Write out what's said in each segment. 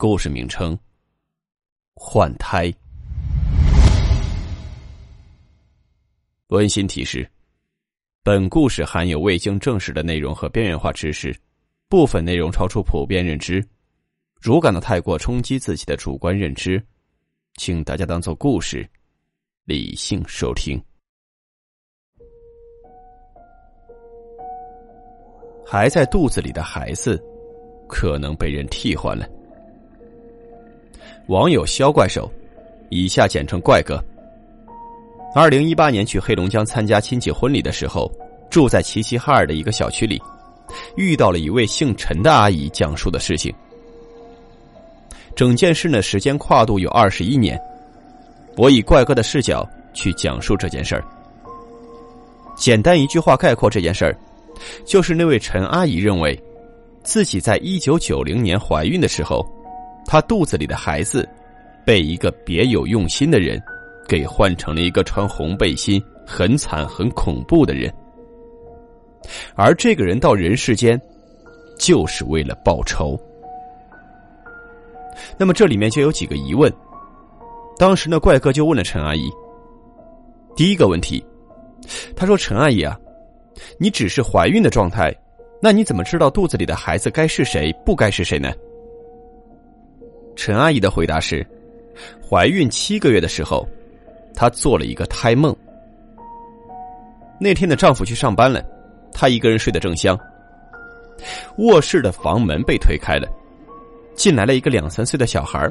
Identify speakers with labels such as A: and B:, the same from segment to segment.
A: 故事名称：换胎。温馨提示：本故事含有未经证实的内容和边缘化知识，部分内容超出普遍认知。如感到太过冲击自己的主观认知，请大家当做故事，理性收听。还在肚子里的孩子，可能被人替换了。网友肖怪兽，以下简称怪哥。二零一八年去黑龙江参加亲戚婚礼的时候，住在齐齐哈尔的一个小区里，遇到了一位姓陈的阿姨讲述的事情。整件事呢，时间跨度有二十一年。我以怪哥的视角去讲述这件事儿。简单一句话概括这件事儿，就是那位陈阿姨认为，自己在一九九零年怀孕的时候。她肚子里的孩子，被一个别有用心的人，给换成了一个穿红背心、很惨、很恐怖的人。而这个人到人世间，就是为了报仇。那么这里面就有几个疑问。当时呢，怪哥就问了陈阿姨。第一个问题，他说：“陈阿姨啊，你只是怀孕的状态，那你怎么知道肚子里的孩子该是谁，不该是谁呢？”陈阿姨的回答是：怀孕七个月的时候，她做了一个胎梦。那天的丈夫去上班了，她一个人睡得正香。卧室的房门被推开了，进来了一个两三岁的小孩，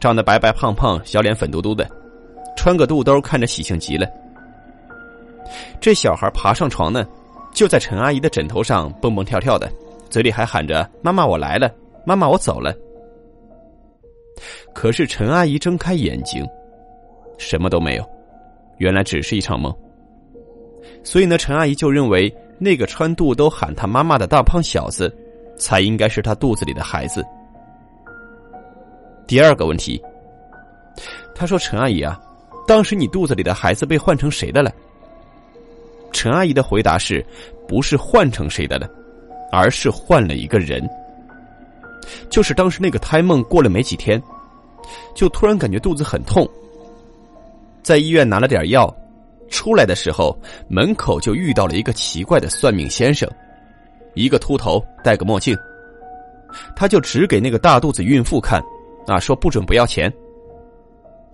A: 长得白白胖胖，小脸粉嘟嘟的，穿个肚兜，看着喜庆极了。这小孩爬上床呢，就在陈阿姨的枕头上蹦蹦跳跳的，嘴里还喊着：“妈妈，我来了！妈妈，我走了。”可是陈阿姨睁开眼睛，什么都没有，原来只是一场梦。所以呢，陈阿姨就认为那个穿肚兜喊她妈妈的大胖小子，才应该是她肚子里的孩子。第二个问题，她说：“陈阿姨啊，当时你肚子里的孩子被换成谁的了？”陈阿姨的回答是：“不是换成谁的了，而是换了一个人。”就是当时那个胎梦过了没几天，就突然感觉肚子很痛，在医院拿了点药，出来的时候门口就遇到了一个奇怪的算命先生，一个秃头戴个墨镜，他就指给那个大肚子孕妇看，啊，说不准不要钱。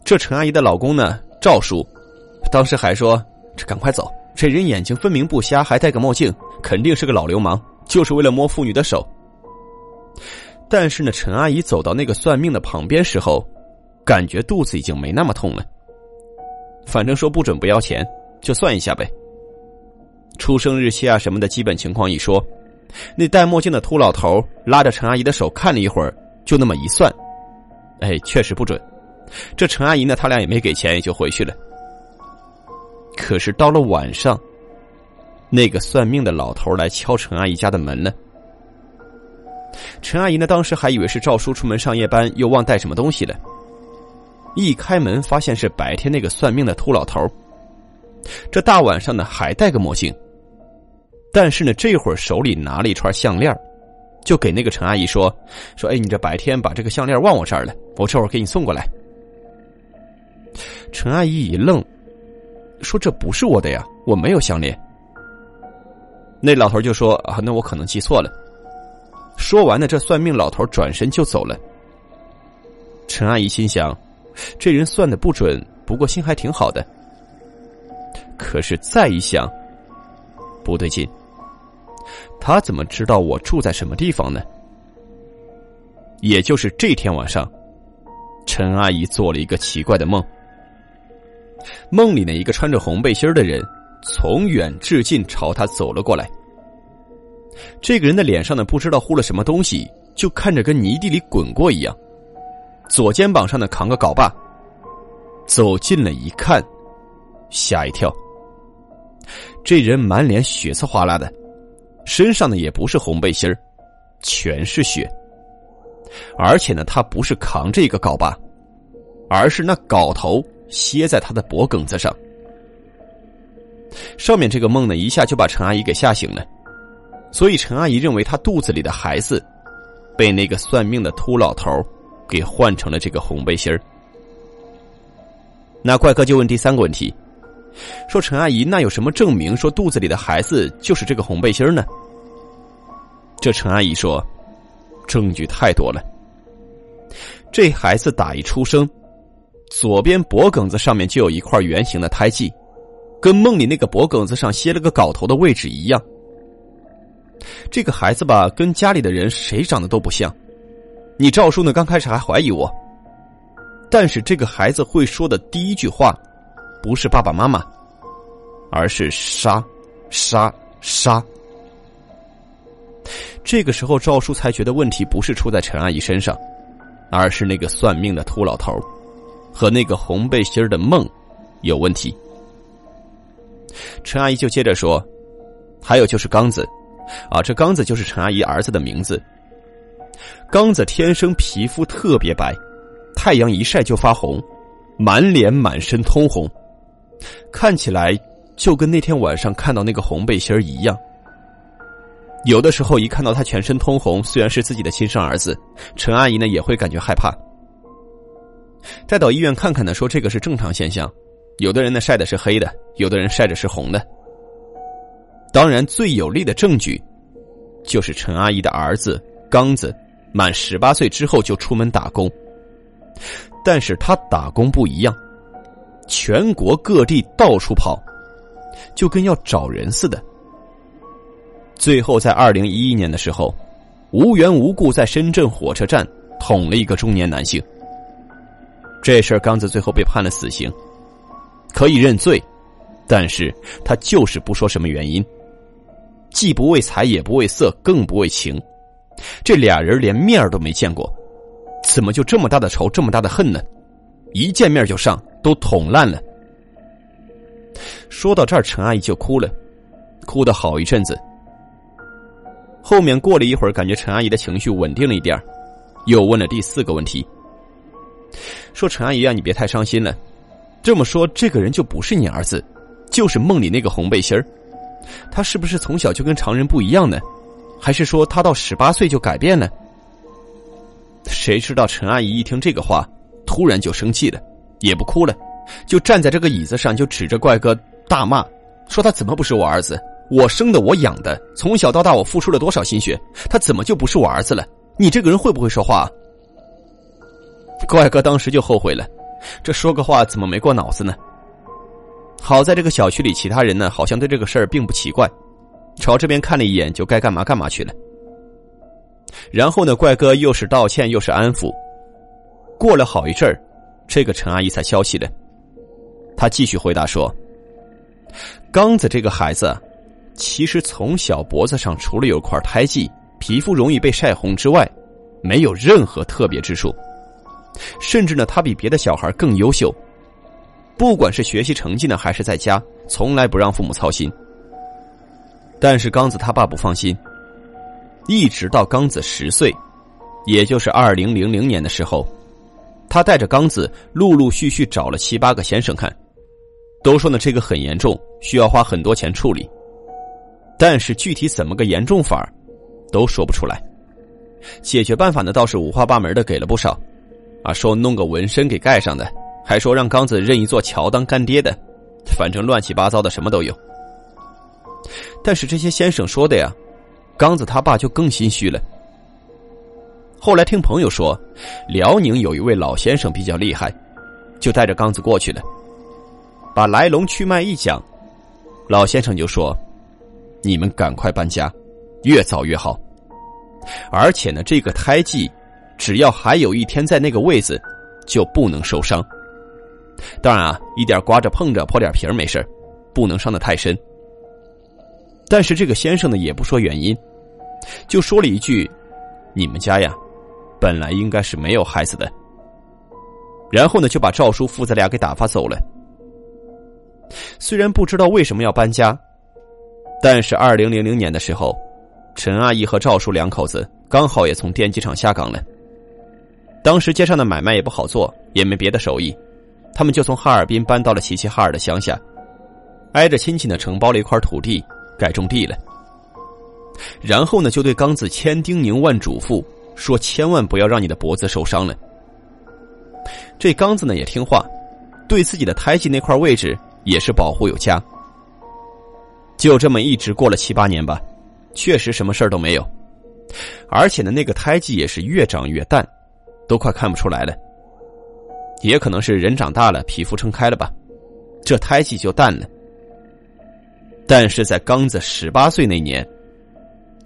A: 这陈阿姨的老公呢，赵叔，当时还说这赶快走，这人眼睛分明不瞎，还戴个墨镜，肯定是个老流氓，就是为了摸妇女的手。但是呢，陈阿姨走到那个算命的旁边时候，感觉肚子已经没那么痛了。反正说不准不要钱，就算一下呗。出生日期啊什么的基本情况一说，那戴墨镜的秃老头拉着陈阿姨的手看了一会儿，就那么一算，哎，确实不准。这陈阿姨呢，他俩也没给钱，也就回去了。可是到了晚上，那个算命的老头来敲陈阿姨家的门了。陈阿姨呢，当时还以为是赵叔出门上夜班，又忘带什么东西了。一开门，发现是白天那个算命的秃老头。这大晚上的还戴个墨镜，但是呢，这会儿手里拿了一串项链，就给那个陈阿姨说：“说，哎，你这白天把这个项链忘我这儿了，我这会儿给你送过来。”陈阿姨一愣，说：“这不是我的呀，我没有项链。”那老头就说：“啊，那我可能记错了。”说完呢，这算命老头转身就走了。陈阿姨心想，这人算的不准，不过心还挺好的。可是再一想，不对劲，他怎么知道我住在什么地方呢？也就是这天晚上，陈阿姨做了一个奇怪的梦。梦里呢，一个穿着红背心的人从远至近朝他走了过来。这个人的脸上呢，不知道糊了什么东西，就看着跟泥地里滚过一样，左肩膀上呢扛个镐把。走近了一看，吓一跳。这人满脸血丝哗啦的，身上呢也不是红背心，全是血。而且呢，他不是扛着一个镐把，而是那镐头歇在他的脖梗子上。上面这个梦呢，一下就把陈阿姨给吓醒了，所以陈阿姨认为她肚子里的孩子，被那个算命的秃老头给换成了这个红背心儿。那怪哥就问第三个问题，说陈阿姨，那有什么证明说肚子里的孩子就是这个红背心呢？这陈阿姨说。证据太多了。这孩子打一出生，左边脖梗子上面就有一块圆形的胎记，跟梦里那个脖梗子上歇了个镐头的位置一样。这个孩子吧，跟家里的人谁长得都不像。你赵叔呢？刚开始还怀疑我，但是这个孩子会说的第一句话，不是爸爸妈妈，而是杀，杀，杀。这个时候，赵叔才觉得问题不是出在陈阿姨身上，而是那个算命的秃老头和那个红背心的梦有问题。陈阿姨就接着说：“还有就是刚子，啊，这刚子就是陈阿姨儿子的名字。刚子天生皮肤特别白，太阳一晒就发红，满脸满身通红，看起来就跟那天晚上看到那个红背心一样。”有的时候，一看到他全身通红，虽然是自己的亲生儿子，陈阿姨呢也会感觉害怕。带到医院看看呢，说这个是正常现象。有的人呢晒的是黑的，有的人晒着是红的。当然，最有力的证据就是陈阿姨的儿子刚子满十八岁之后就出门打工，但是他打工不一样，全国各地到处跑，就跟要找人似的。最后，在二零一一年的时候，无缘无故在深圳火车站捅了一个中年男性。这事儿，刚子最后被判了死刑，可以认罪，但是他就是不说什么原因，既不为财，也不为色，更不为情。这俩人连面都没见过，怎么就这么大的仇，这么大的恨呢？一见面就上，都捅烂了。说到这儿，陈阿姨就哭了，哭的好一阵子。后面过了一会儿，感觉陈阿姨的情绪稳定了一点又问了第四个问题，说：“陈阿姨啊，你别太伤心了。这么说，这个人就不是你儿子，就是梦里那个红背心儿。他是不是从小就跟常人不一样呢？还是说他到十八岁就改变了？”谁知道陈阿姨一听这个话，突然就生气了，也不哭了，就站在这个椅子上，就指着怪哥大骂，说：“他怎么不是我儿子？”我生的，我养的，从小到大我付出了多少心血，他怎么就不是我儿子了？你这个人会不会说话？怪哥当时就后悔了，这说个话怎么没过脑子呢？好在这个小区里其他人呢，好像对这个事儿并不奇怪，朝这边看了一眼，就该干嘛干嘛去了。然后呢，怪哥又是道歉又是安抚，过了好一阵儿，这个陈阿姨才消气了。他继续回答说：“刚子这个孩子。”其实从小脖子上除了有块胎记，皮肤容易被晒红之外，没有任何特别之处。甚至呢，他比别的小孩更优秀，不管是学习成绩呢，还是在家，从来不让父母操心。但是刚子他爸不放心，一直到刚子十岁，也就是二零零零年的时候，他带着刚子陆陆续续找了七八个先生看，都说呢这个很严重，需要花很多钱处理。但是具体怎么个严重法都说不出来。解决办法呢倒是五花八门的给了不少，啊，说弄个纹身给盖上的，还说让刚子认一座桥当干爹的，反正乱七八糟的什么都有。但是这些先生说的呀，刚子他爸就更心虚了。后来听朋友说，辽宁有一位老先生比较厉害，就带着刚子过去了，把来龙去脉一讲，老先生就说。你们赶快搬家，越早越好。而且呢，这个胎记，只要还有一天在那个位子，就不能受伤。当然啊，一点刮着碰着破点皮儿没事不能伤得太深。但是这个先生呢，也不说原因，就说了一句：“你们家呀，本来应该是没有孩子的，然后呢就把赵叔父子俩给打发走了。虽然不知道为什么要搬家，但是二零零零年的时候，陈阿姨和赵叔两口子刚好也从电机厂下岗了。当时街上的买卖也不好做，也没别的手艺，他们就从哈尔滨搬到了齐齐哈尔的乡下，挨着亲戚呢承包了一块土地，改种地了。然后呢，就对刚子千叮咛万嘱咐，说千万不要让你的脖子受伤了。这刚子呢也听话，对自己的胎记那块位置也是保护有加。就这么一直过了七八年吧，确实什么事儿都没有，而且呢那个胎记也是越长越淡，都快看不出来了。也可能是人长大了，皮肤撑开了吧，这胎记就淡了。但是在刚子十八岁那年。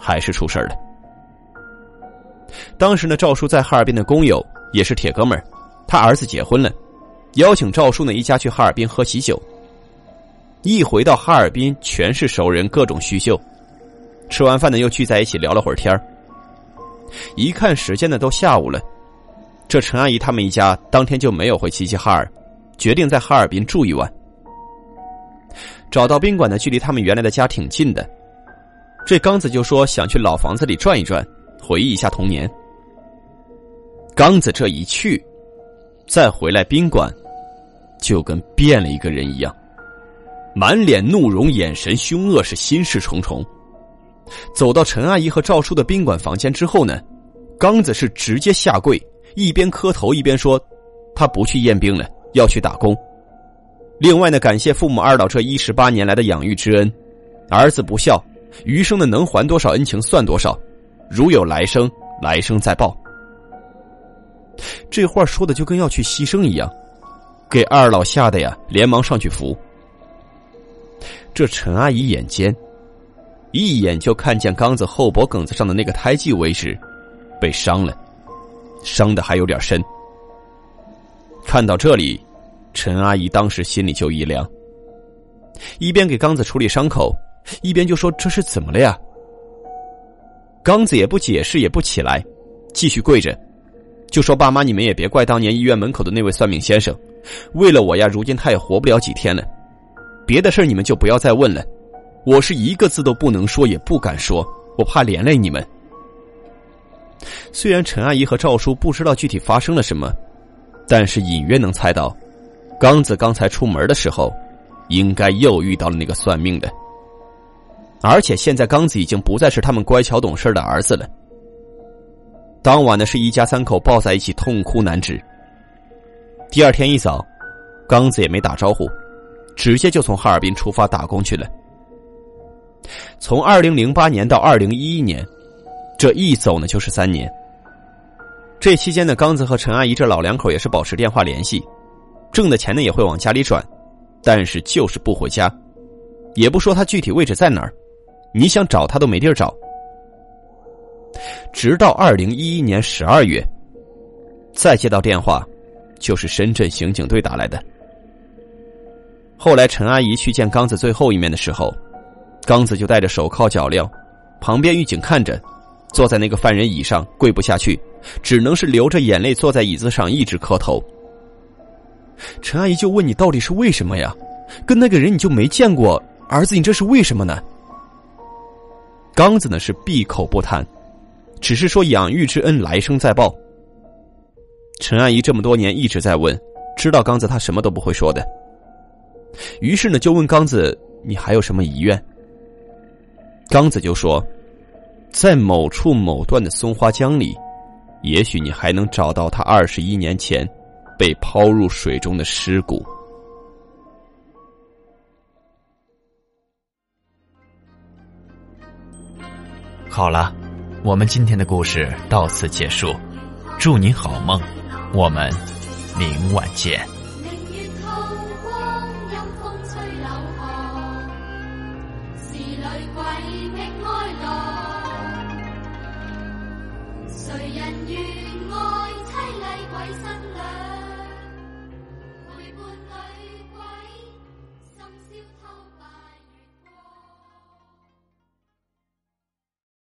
A: 还是出事了。当时呢，赵叔在哈尔滨的工友也是铁哥们儿，他儿子结婚了，邀请赵叔呢一家去哈尔滨喝喜酒。一回到哈尔滨，全是熟人，各种叙旧。吃完饭呢，又聚在一起聊了会儿天一看时间呢，都下午了。这陈阿姨他们一家当天就没有回齐齐哈尔，决定在哈尔滨住一晚。找到宾馆呢，距离他们原来的家挺近的。这刚子就说想去老房子里转一转，回忆一下童年。刚子这一去，再回来宾馆，就跟变了一个人一样，满脸怒容，眼神凶恶，是心事重重。走到陈阿姨和赵叔的宾馆房间之后呢，刚子是直接下跪，一边磕头一边说：“他不去验兵了，要去打工。另外呢，感谢父母二老这一十八年来的养育之恩，儿子不孝。”余生的能还多少恩情算多少，如有来生，来生再报。这话说的就跟要去牺牲一样，给二老吓得呀，连忙上去扶。这陈阿姨眼尖，一眼就看见刚子后脖梗子上的那个胎记位置被伤了，伤的还有点深。看到这里，陈阿姨当时心里就一凉，一边给刚子处理伤口。一边就说：“这是怎么了呀？”刚子也不解释，也不起来，继续跪着，就说：“爸妈，你们也别怪当年医院门口的那位算命先生，为了我呀，如今他也活不了几天了。别的事你们就不要再问了，我是一个字都不能说，也不敢说，我怕连累你们。”虽然陈阿姨和赵叔不知道具体发生了什么，但是隐约能猜到，刚子刚才出门的时候，应该又遇到了那个算命的。而且现在刚子已经不再是他们乖巧懂事的儿子了。当晚呢，是一家三口抱在一起痛哭难止。第二天一早，刚子也没打招呼，直接就从哈尔滨出发打工去了。从二零零八年到二零一一年，这一走呢就是三年。这期间呢，刚子和陈阿姨这老两口也是保持电话联系，挣的钱呢也会往家里转，但是就是不回家，也不说他具体位置在哪儿。你想找他都没地儿找，直到二零一一年十二月，再接到电话，就是深圳刑警队打来的。后来陈阿姨去见刚子最后一面的时候，刚子就戴着手铐脚镣，旁边狱警看着，坐在那个犯人椅上跪不下去，只能是流着眼泪坐在椅子上一直磕头。陈阿姨就问你到底是为什么呀？跟那个人你就没见过，儿子你这是为什么呢？刚子呢是闭口不谈，只是说养育之恩来生再报。陈阿姨这么多年一直在问，知道刚子他什么都不会说的，于是呢就问刚子：“你还有什么遗愿？”刚子就说：“在某处某段的松花江里，也许你还能找到他二十一年前被抛入水中的尸骨。”
B: 好了，我们今天的故事到此结束，祝您好梦，我们明晚见。